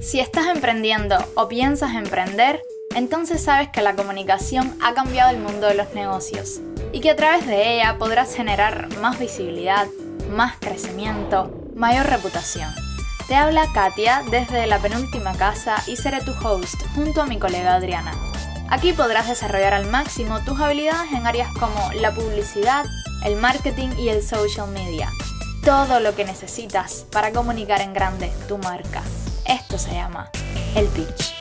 Si estás emprendiendo o piensas emprender, entonces sabes que la comunicación ha cambiado el mundo de los negocios y que a través de ella podrás generar más visibilidad, más crecimiento, mayor reputación. Te habla Katia desde la penúltima casa y seré tu host junto a mi colega Adriana. Aquí podrás desarrollar al máximo tus habilidades en áreas como la publicidad, el marketing y el social media. Todo lo que necesitas para comunicar en grande tu marca. Esto se llama el pitch.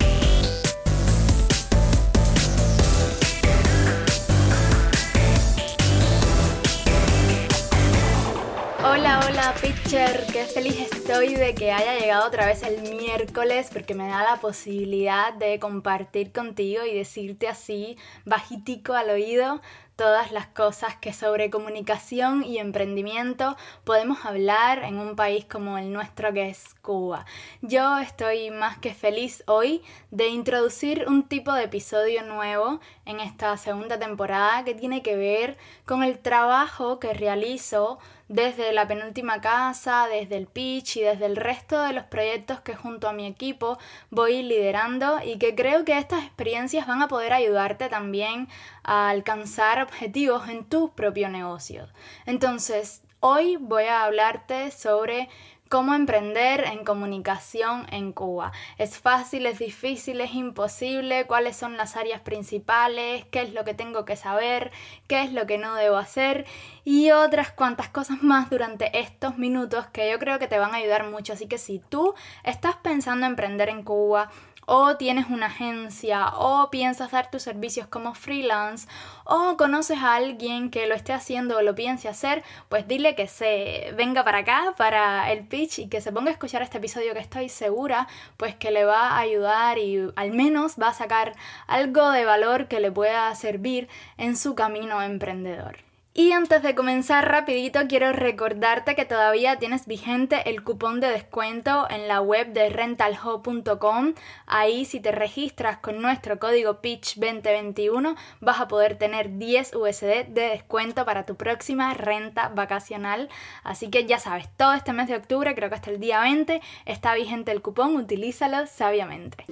Hola, hola pitcher, qué feliz estoy de que haya llegado otra vez el miércoles porque me da la posibilidad de compartir contigo y decirte así bajitico al oído todas las cosas que sobre comunicación y emprendimiento podemos hablar en un país como el nuestro que es Cuba. Yo estoy más que feliz hoy de introducir un tipo de episodio nuevo en esta segunda temporada que tiene que ver con el trabajo que realizo desde la penúltima casa, desde el pitch y desde el resto de los proyectos que junto a mi equipo voy liderando y que creo que estas experiencias van a poder ayudarte también a alcanzar objetivos en tu propio negocio. Entonces, hoy voy a hablarte sobre ¿Cómo emprender en comunicación en Cuba? ¿Es fácil, es difícil, es imposible? ¿Cuáles son las áreas principales? ¿Qué es lo que tengo que saber? ¿Qué es lo que no debo hacer? Y otras cuantas cosas más durante estos minutos que yo creo que te van a ayudar mucho. Así que si tú estás pensando en emprender en Cuba, o tienes una agencia o piensas dar tus servicios como freelance o conoces a alguien que lo esté haciendo o lo piense hacer, pues dile que se venga para acá para el pitch y que se ponga a escuchar este episodio que estoy segura pues que le va a ayudar y al menos va a sacar algo de valor que le pueda servir en su camino emprendedor. Y antes de comenzar rapidito quiero recordarte que todavía tienes vigente el cupón de descuento en la web de rentalho.com. Ahí si te registras con nuestro código PITCH2021 vas a poder tener 10 USD de descuento para tu próxima renta vacacional. Así que ya sabes, todo este mes de octubre, creo que hasta el día 20, está vigente el cupón, utilízalo sabiamente.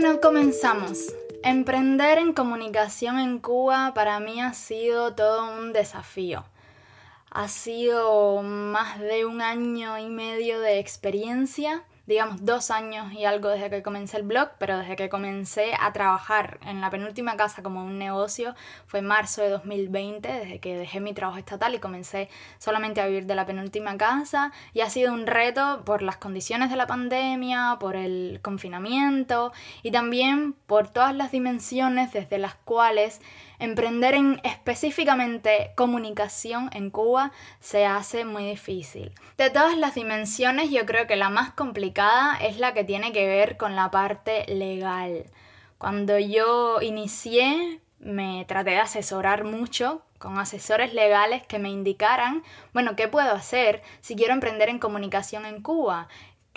Bueno, comenzamos. Emprender en comunicación en Cuba para mí ha sido todo un desafío. Ha sido más de un año y medio de experiencia digamos, dos años y algo desde que comencé el blog, pero desde que comencé a trabajar en la penúltima casa como un negocio fue marzo de 2020, desde que dejé mi trabajo estatal y comencé solamente a vivir de la penúltima casa. Y ha sido un reto por las condiciones de la pandemia, por el confinamiento y también por todas las dimensiones desde las cuales emprender en específicamente comunicación en Cuba se hace muy difícil. De todas las dimensiones, yo creo que la más complicada es la que tiene que ver con la parte legal. Cuando yo inicié, me traté de asesorar mucho con asesores legales que me indicaran, bueno, ¿qué puedo hacer si quiero emprender en comunicación en Cuba?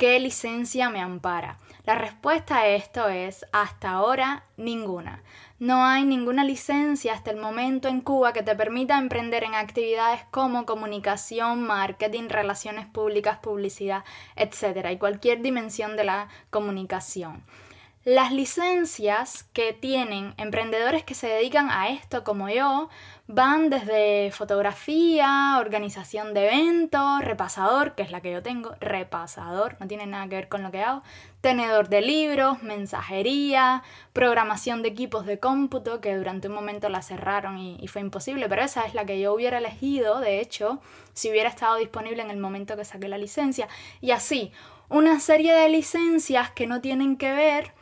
¿Qué licencia me ampara? La respuesta a esto es hasta ahora ninguna. No hay ninguna licencia hasta el momento en Cuba que te permita emprender en actividades como comunicación, marketing, relaciones públicas, publicidad, etc. y cualquier dimensión de la comunicación. Las licencias que tienen emprendedores que se dedican a esto como yo van desde fotografía, organización de eventos, repasador, que es la que yo tengo, repasador, no tiene nada que ver con lo que hago, tenedor de libros, mensajería, programación de equipos de cómputo, que durante un momento la cerraron y, fue imposible, pero esa es la que yo hubiera elegido, de hecho, si hubiera estado disponible en el momento que saqué la licencia. Y así, una serie de licencias que no tienen que ver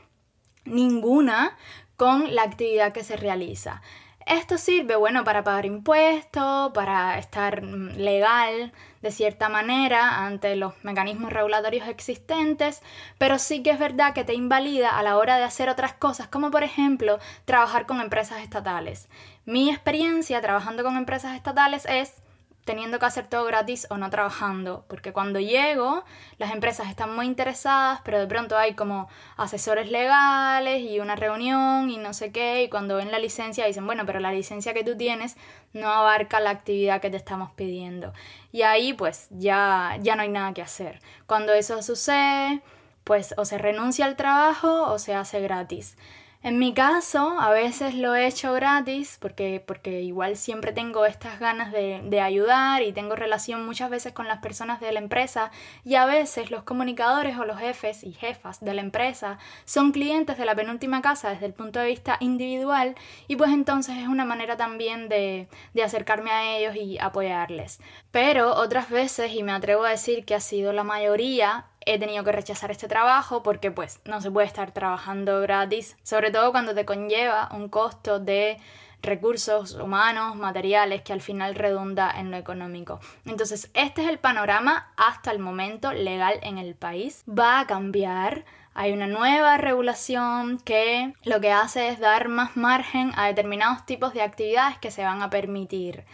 ninguna con la actividad que se realiza. Esto sirve, bueno, para pagar impuestos, para estar mm, legal de cierta manera ante los mecanismos regulatorios existentes, pero sí que es verdad que te invalida a la hora de hacer otras cosas, como por ejemplo trabajar con empresas estatales. Mi experiencia trabajando con empresas estatales es teniendo que hacer todo gratis o no trabajando, porque cuando llego las empresas están muy interesadas, pero de pronto hay como asesores legales y una reunión y no sé qué, y cuando ven la licencia dicen, bueno, pero la licencia que tú tienes no abarca la actividad que te estamos pidiendo. Y ahí pues ya, ya no hay nada que hacer. Cuando eso sucede, pues o se renuncia al trabajo o se hace gratis. En mi caso, a veces lo he hecho gratis porque, porque igual siempre tengo estas ganas de, de, ayudar y tengo relación muchas veces con las personas de la empresa y a veces los comunicadores o los jefes y jefas de la empresa son clientes de la penúltima casa desde el punto de vista individual y pues entonces es una manera también de, de acercarme a ellos y apoyarles. Pero otras veces, y me atrevo a decir que ha sido la mayoría, he tenido que rechazar este trabajo porque pues no se puede estar trabajando gratis, sobre todo cuando te conlleva un costo de recursos humanos, materiales, que al final redunda en lo económico. Entonces, este es el panorama hasta el momento legal en el país. Va a cambiar. Hay una nueva regulación que lo que hace es dar más margen a determinados tipos de actividades que se van a permitir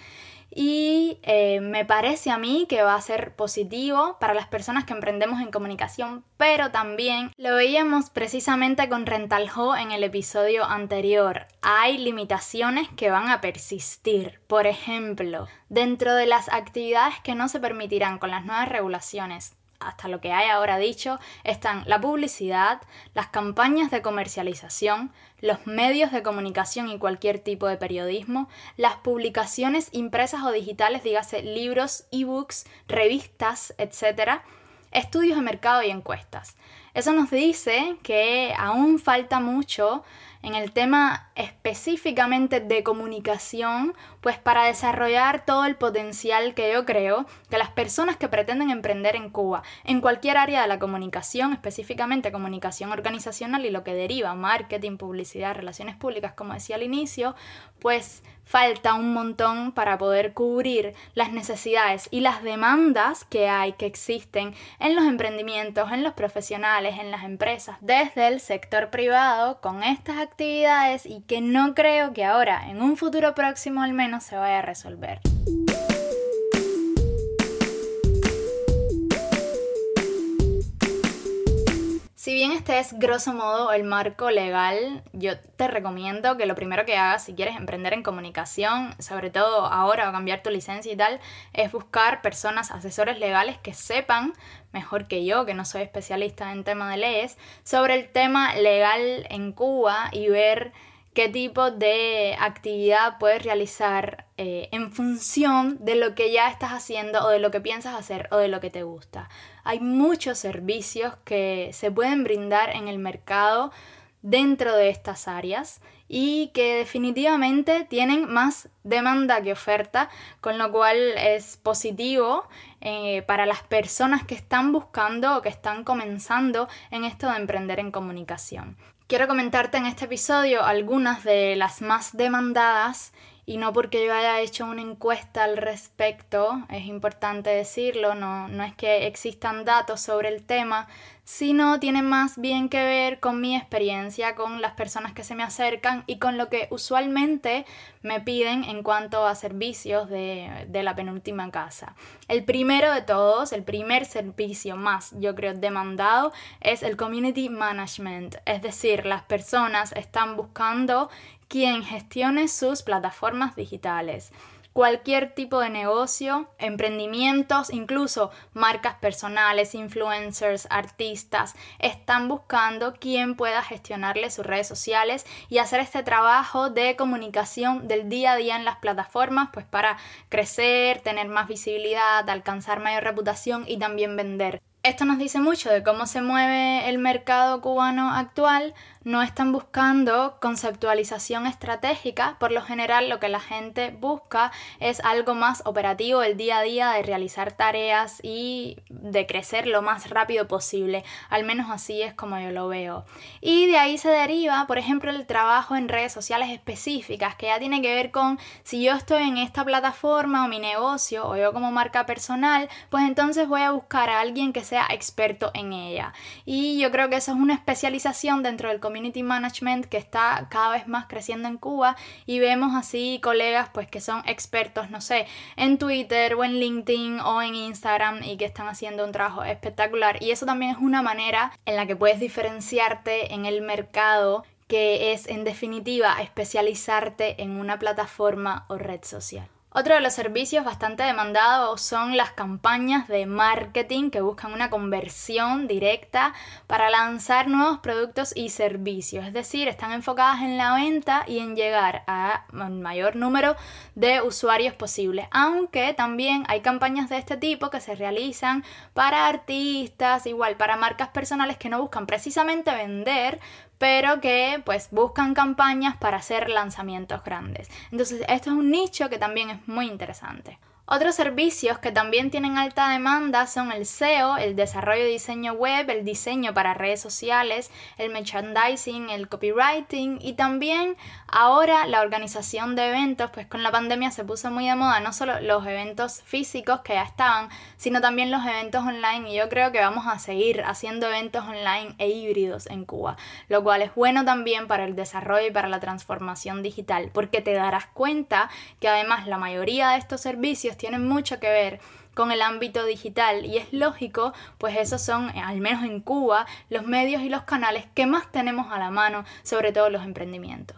y eh, me parece a mí que va a ser positivo para las personas que emprendemos en comunicación, pero también lo veíamos precisamente con Rentalho en el episodio anterior. Hay limitaciones que van a persistir. Por ejemplo, dentro de las actividades que no se permitirán con las nuevas regulaciones hasta lo que hay ahora dicho, están la publicidad, las campañas de comercialización, los medios de comunicación y cualquier tipo de periodismo, las publicaciones impresas o digitales, dígase libros, ebooks, revistas, etc., estudios de mercado y encuestas. Eso nos dice que aún falta mucho en el tema específicamente de comunicación, pues para desarrollar todo el potencial que yo creo que las personas que pretenden emprender en Cuba, en cualquier área de la comunicación, específicamente comunicación organizacional y lo que deriva, marketing, publicidad, relaciones públicas, como decía al inicio, pues falta un montón para poder cubrir las necesidades y las demandas que hay, que existen en los emprendimientos, en los profesionales, en las empresas, desde el sector privado, con estas actividades y que no creo que ahora, en un futuro próximo al menos, se vaya a resolver. Si bien este es grosso modo el marco legal, yo te recomiendo que lo primero que hagas si quieres emprender en comunicación, sobre todo ahora o cambiar tu licencia y tal, es buscar personas, asesores legales que sepan mejor que yo, que no soy especialista en tema de leyes, sobre el tema legal en Cuba y ver qué tipo de actividad puedes realizar eh, en función de lo que ya estás haciendo o de lo que piensas hacer o de lo que te gusta. Hay muchos servicios que se pueden brindar en el mercado dentro de estas áreas y que definitivamente tienen más demanda que oferta, con lo cual es positivo eh, para las personas que están buscando o que están comenzando en esto de emprender en comunicación. Quiero comentarte en este episodio algunas de las más demandadas y no porque yo haya hecho una encuesta al respecto, es importante decirlo, no, no es que existan datos sobre el tema, sino tiene más bien que ver con mi experiencia, con las personas que se me acercan y con lo que usualmente me piden en cuanto a servicios de, de la penúltima casa. El primero de todos, el primer servicio más, yo creo, demandado es el community management, es decir, las personas están buscando quien gestione sus plataformas digitales cualquier tipo de negocio, emprendimientos, incluso marcas personales, influencers, artistas, están buscando quien pueda gestionarle sus redes sociales y hacer este trabajo de comunicación del día a día en las plataformas, pues para crecer, tener más visibilidad, alcanzar mayor reputación y también vender. Esto nos dice mucho de cómo se mueve el mercado cubano actual, no están buscando conceptualización estratégica, por lo general lo que la gente busca es algo más operativo el día a día de realizar tareas y de crecer lo más rápido posible, al menos así es como yo lo veo. Y de ahí se deriva, por ejemplo, el trabajo en redes sociales específicas, que ya tiene que ver con si yo estoy en esta plataforma o mi negocio o yo como marca personal, pues entonces voy a buscar a alguien que sea experto en ella. Y yo creo que eso es una especialización dentro del comité community management que está cada vez más creciendo en Cuba y vemos así colegas pues que son expertos, no sé, en Twitter o en LinkedIn o en Instagram y que están haciendo un trabajo espectacular y eso también es una manera en la que puedes diferenciarte en el mercado que es en definitiva especializarte en una plataforma o red social. Otro de los servicios bastante demandados son las campañas de marketing que buscan una conversión directa para lanzar nuevos productos y servicios. Es decir, están enfocadas en la venta y en llegar a un mayor número de usuarios posible. Aunque también hay campañas de este tipo que se realizan para artistas, igual para marcas personales que no buscan precisamente vender, pero que pues buscan campañas para hacer lanzamientos grandes. Entonces esto es un nicho que también es muy interesante. Otros servicios que también tienen alta demanda son el SEO, el desarrollo de diseño web, el diseño para redes sociales, el merchandising, el copywriting y también ahora la organización de eventos, pues con la pandemia se puso muy de moda no solo los eventos físicos que ya estaban, sino también los eventos online y yo creo que vamos a seguir haciendo eventos online e híbridos en Cuba, lo cual es bueno también para el desarrollo y para la transformación digital, porque te darás cuenta que además la mayoría de estos servicios tienen mucho que ver con el ámbito digital y es lógico, pues esos son, al menos en Cuba, los medios y los canales que más tenemos a la mano, sobre todo los emprendimientos.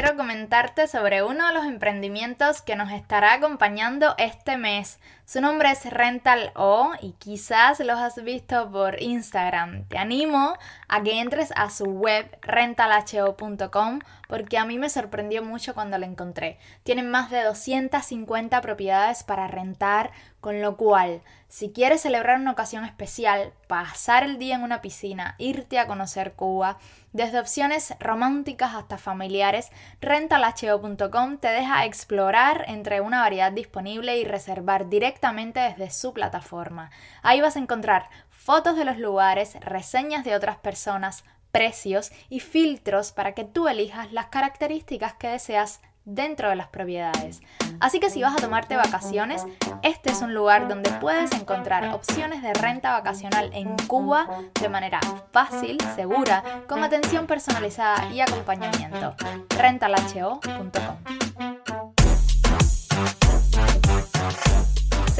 quiero comentarte sobre uno de los emprendimientos que nos estará acompañando este mes. Su nombre es Rental O y quizás los has visto por Instagram. Te animo a que entres a su web rentalho.com porque a mí me sorprendió mucho cuando la encontré. Tienen más de 250 propiedades para rentar, con lo cual, si quieres celebrar una ocasión especial, pasar el día en una piscina, irte a conocer Cuba, desde opciones románticas hasta familiares, rentalho.com te deja explorar entre una variedad disponible y reservar directamente desde su plataforma. Ahí vas a encontrar fotos de los lugares, reseñas de otras personas, precios y filtros para que tú elijas las características que deseas dentro de las propiedades. Así que si vas a tomarte vacaciones, este es un lugar donde puedes encontrar opciones de renta vacacional en Cuba de manera fácil, segura, con atención personalizada y acompañamiento. rentalho.com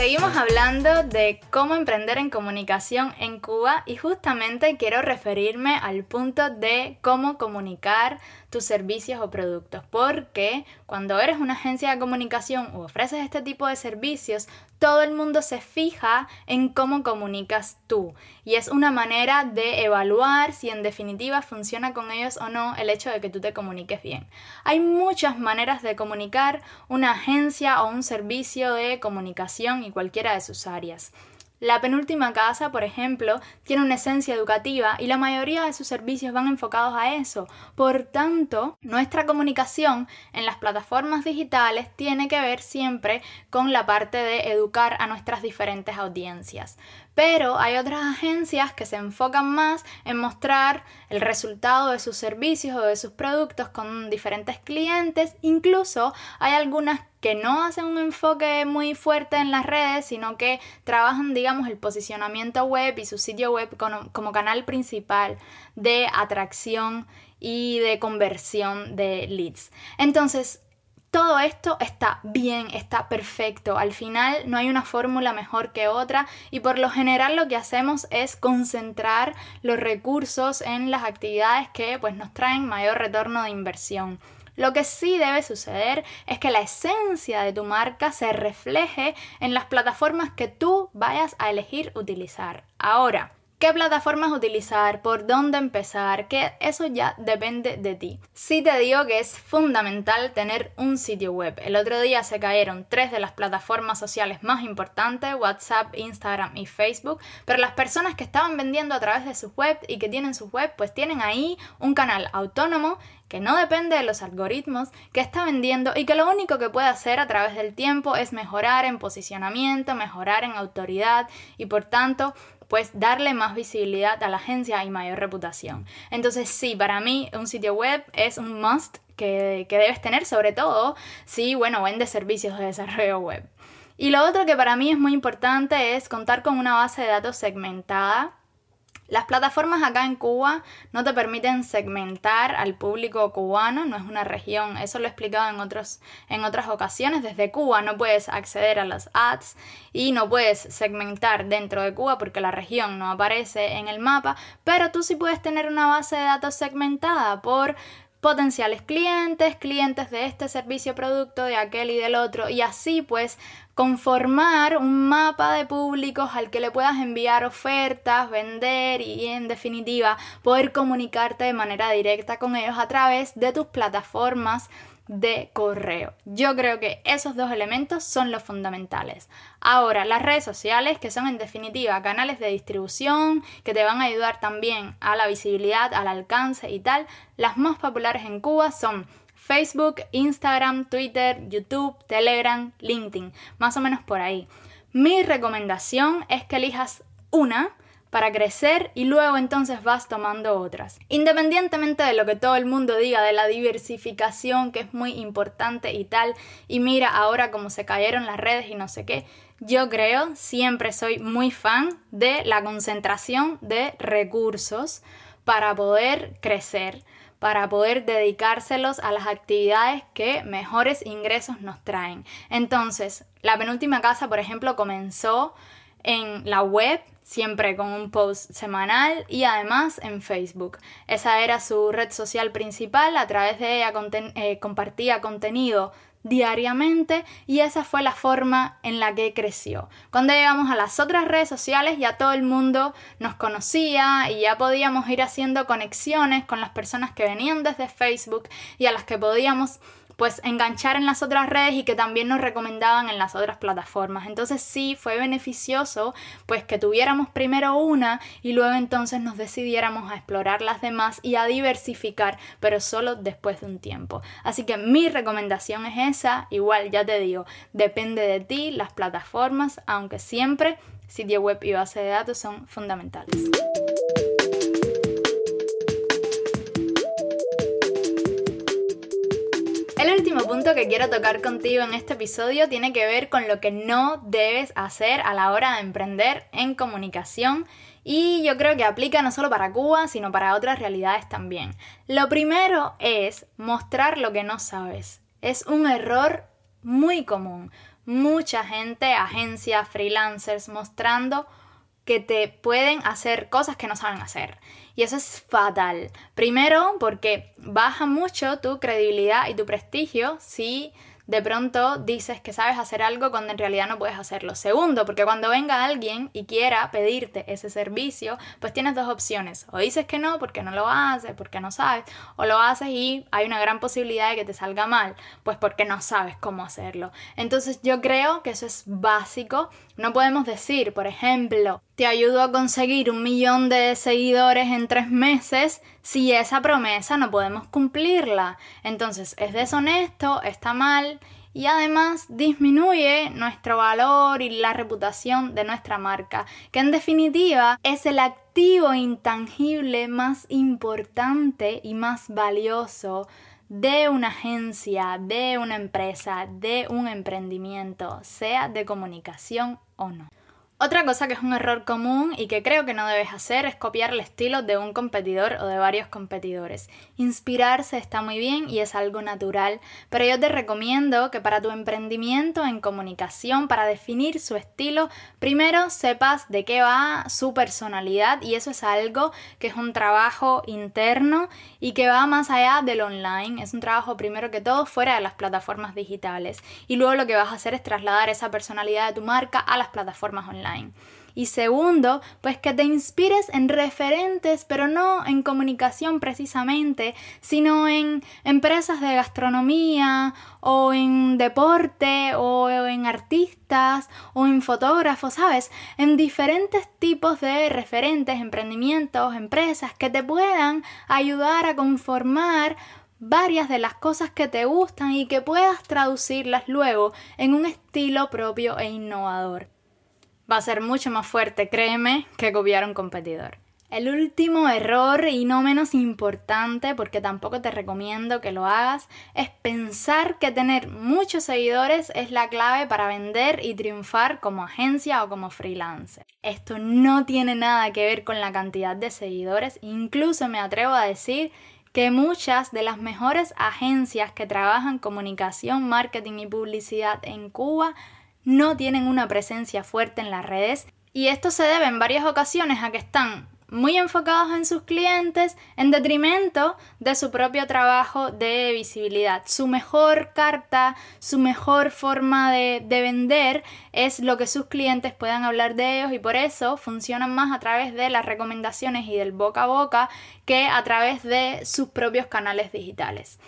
Seguimos hablando de cómo emprender en comunicación en Cuba y justamente quiero referirme al punto de cómo comunicar tus servicios o productos, porque cuando eres una agencia de comunicación o ofreces este tipo de servicios, todo el mundo se fija en cómo comunicas tú y es una manera de evaluar si en definitiva funciona con ellos o no el hecho de que tú te comuniques bien. Hay muchas maneras de comunicar una agencia o un servicio de comunicación y cualquiera de sus áreas. La penúltima casa, por ejemplo, tiene una esencia educativa y la mayoría de sus servicios van enfocados a eso. Por tanto, nuestra comunicación en las plataformas digitales tiene que ver siempre con la parte de educar a nuestras diferentes audiencias. Pero hay otras agencias que se enfocan más en mostrar el resultado de sus servicios o de sus productos con diferentes clientes. Incluso hay algunas que no hacen un enfoque muy fuerte en las redes, sino que trabajan, digamos, el posicionamiento web y su sitio web como, canal principal de atracción y de conversión de leads. Entonces, todo esto está bien, está perfecto. Al final no hay una fórmula mejor que otra y por lo general lo que hacemos es concentrar los recursos en las actividades que pues nos traen mayor retorno de inversión. Lo que sí debe suceder es que la esencia de tu marca se refleje en las plataformas que tú vayas a elegir utilizar. Ahora, qué plataformas utilizar, por dónde empezar, que eso ya depende de ti. Sí te digo que es fundamental tener un sitio web. El otro día se cayeron tres de las plataformas sociales más importantes, WhatsApp, Instagram y Facebook, pero las personas que estaban vendiendo a través de sus web y que tienen sus web, pues tienen ahí un canal autónomo que no depende de los algoritmos, que está vendiendo y que lo único que puede hacer a través del tiempo es mejorar en posicionamiento, mejorar en autoridad y por tanto pues darle más visibilidad a la agencia y mayor reputación. Entonces sí, para mí un sitio web es un must que, que debes tener, sobre todo si, bueno, vendes servicios de desarrollo web. Y lo otro que para mí es muy importante es contar con una base de datos segmentada las plataformas acá en Cuba no te permiten segmentar al público cubano, no es una región, eso lo he explicado en, otros, en otras ocasiones. Desde Cuba no puedes acceder a las ads y no puedes segmentar dentro de Cuba porque la región no aparece en el mapa, pero tú sí puedes tener una base de datos segmentada por potenciales clientes, clientes de este servicio producto, de aquel y del otro, y así pues conformar un mapa de públicos al que le puedas enviar ofertas, vender y en definitiva poder comunicarte de manera directa con ellos a través de tus plataformas de correo. Yo creo que esos dos elementos son los fundamentales. Ahora, las redes sociales, que son en definitiva canales de distribución, que te van a ayudar también a la visibilidad, al alcance y tal, las más populares en Cuba son Facebook, Instagram, Twitter, YouTube, Telegram, LinkedIn, más o menos por ahí. Mi recomendación es que elijas una para crecer y luego entonces vas tomando otras. Independientemente de lo que todo el mundo diga de la diversificación que es muy importante y tal, y mira ahora cómo se cayeron las redes y no sé qué, yo creo, siempre soy muy fan de la concentración de recursos para poder crecer para poder dedicárselos a las actividades que mejores ingresos nos traen. Entonces, la penúltima casa, por ejemplo, comenzó en la web siempre con un post semanal y además en Facebook. Esa era su red social principal, a través de ella eh, compartía contenido diariamente y esa fue la forma en la que creció. Cuando llegamos a las otras redes sociales ya todo el mundo nos conocía y ya podíamos ir haciendo conexiones con las personas que venían desde Facebook y a las que podíamos pues enganchar en las otras redes y que también nos recomendaban en las otras plataformas. Entonces sí fue beneficioso pues que tuviéramos primero una y luego entonces nos decidiéramos a explorar las demás y a diversificar, pero solo después de un tiempo. Así que mi recomendación es esa, igual ya te digo, depende de ti, las plataformas, aunque siempre sitio web y base de datos son fundamentales. Último punto que quiero tocar contigo en este episodio tiene que ver con lo que no debes hacer a la hora de emprender en comunicación y yo creo que aplica no solo para Cuba, sino para otras realidades también. Lo primero es mostrar lo que no sabes. Es un error muy común. Mucha gente, agencias, freelancers mostrando que te pueden hacer cosas que no saben hacer. Y eso es fatal. Primero, porque baja mucho tu credibilidad y tu prestigio si de pronto dices que sabes hacer algo cuando en realidad no puedes hacerlo. Segundo, porque cuando venga alguien y quiera pedirte ese servicio, pues tienes dos opciones. O dices que no porque no lo haces, porque no sabes, o lo haces y hay una gran posibilidad de que te salga mal, pues porque no sabes cómo hacerlo. Entonces yo creo que eso es básico. No podemos decir, por ejemplo, te ayudo a conseguir un millón de seguidores en tres meses si esa promesa no podemos cumplirla. Entonces es deshonesto, está mal y además disminuye nuestro valor y la reputación de nuestra marca, que en definitiva es el activo intangible más importante y más valioso de una agencia, de una empresa, de un emprendimiento, sea de comunicación o no. Otra cosa que es un error común y que creo que no debes hacer es copiar el estilo de un competidor o de varios competidores. Inspirarse está muy bien y es algo natural, pero yo te recomiendo que para tu emprendimiento en comunicación, para definir su estilo, primero sepas de qué va su personalidad y eso es algo que es un trabajo interno y que va más allá del online. Es un trabajo primero que todo fuera de las plataformas digitales y luego lo que vas a hacer es trasladar esa personalidad de tu marca a las plataformas online. Y segundo, pues que te inspires en referentes, pero no en comunicación precisamente, sino en empresas de gastronomía o en deporte o en artistas o en fotógrafos, ¿sabes? En diferentes tipos de referentes, emprendimientos, empresas que te puedan ayudar a conformar varias de las cosas que te gustan y que puedas traducirlas luego en un estilo propio e innovador. Va a ser mucho más fuerte, créeme, que copiar a un competidor. El último error y no menos importante, porque tampoco te recomiendo que lo hagas, es pensar que tener muchos seguidores es la clave para vender y triunfar como agencia o como freelancer. Esto no tiene nada que ver con la cantidad de seguidores, incluso me atrevo a decir que muchas de las mejores agencias que trabajan comunicación, marketing y publicidad en Cuba no tienen una presencia fuerte en las redes y esto se debe en varias ocasiones a que están muy enfocados en sus clientes en detrimento de su propio trabajo de visibilidad. Su mejor carta, su mejor forma de, vender es lo que sus clientes puedan hablar de ellos y por eso funcionan más a través de las recomendaciones y del boca a boca que a través de sus propios canales digitales.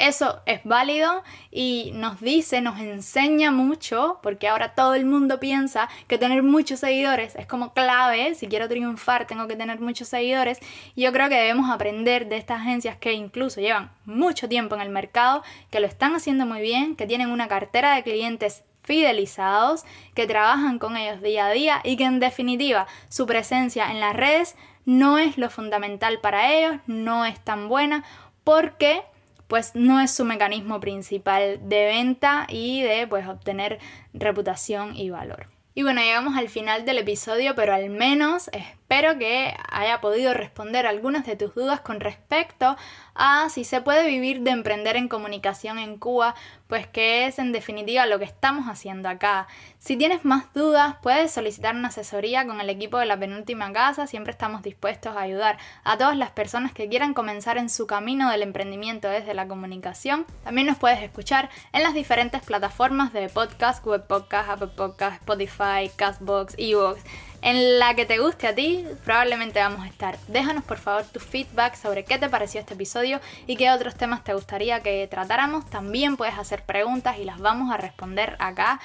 Eso es válido y nos dice, nos enseña mucho, porque ahora todo el mundo piensa que tener muchos seguidores es como clave, si quiero triunfar tengo que tener muchos seguidores. Yo creo que debemos aprender de estas agencias que incluso llevan mucho tiempo en el mercado, que lo están haciendo muy bien, que tienen una cartera de clientes fidelizados, que trabajan con ellos día a día y que en definitiva su presencia en las redes no es lo fundamental para ellos, no es tan buena porque pues no es su mecanismo principal de venta y de pues obtener reputación y valor. Y bueno, llegamos al final del episodio, pero al menos espero que haya podido responder algunas de tus dudas con respecto a si se puede vivir de emprender en comunicación en Cuba, pues que es en definitiva lo que estamos haciendo acá. Si tienes más dudas, puedes solicitar una asesoría con el equipo de la penúltima casa, siempre estamos dispuestos a ayudar a todas las personas que quieran comenzar en su camino del emprendimiento desde la comunicación. También nos puedes escuchar en las diferentes plataformas de podcast, web podcast, Apple Podcast, Spotify, Castbox, Evox en la que te guste a ti, probablemente vamos a estar. Déjanos por favor tu feedback sobre qué te pareció este episodio y qué otros temas te gustaría que tratáramos. También puedes hacer preguntas y las vamos a responder acá.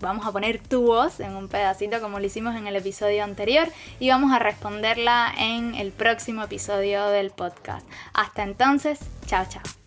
Vamos a poner tu voz en un pedacito como lo hicimos en el episodio anterior y vamos a responderla en el próximo episodio del podcast. Hasta entonces, chao chao.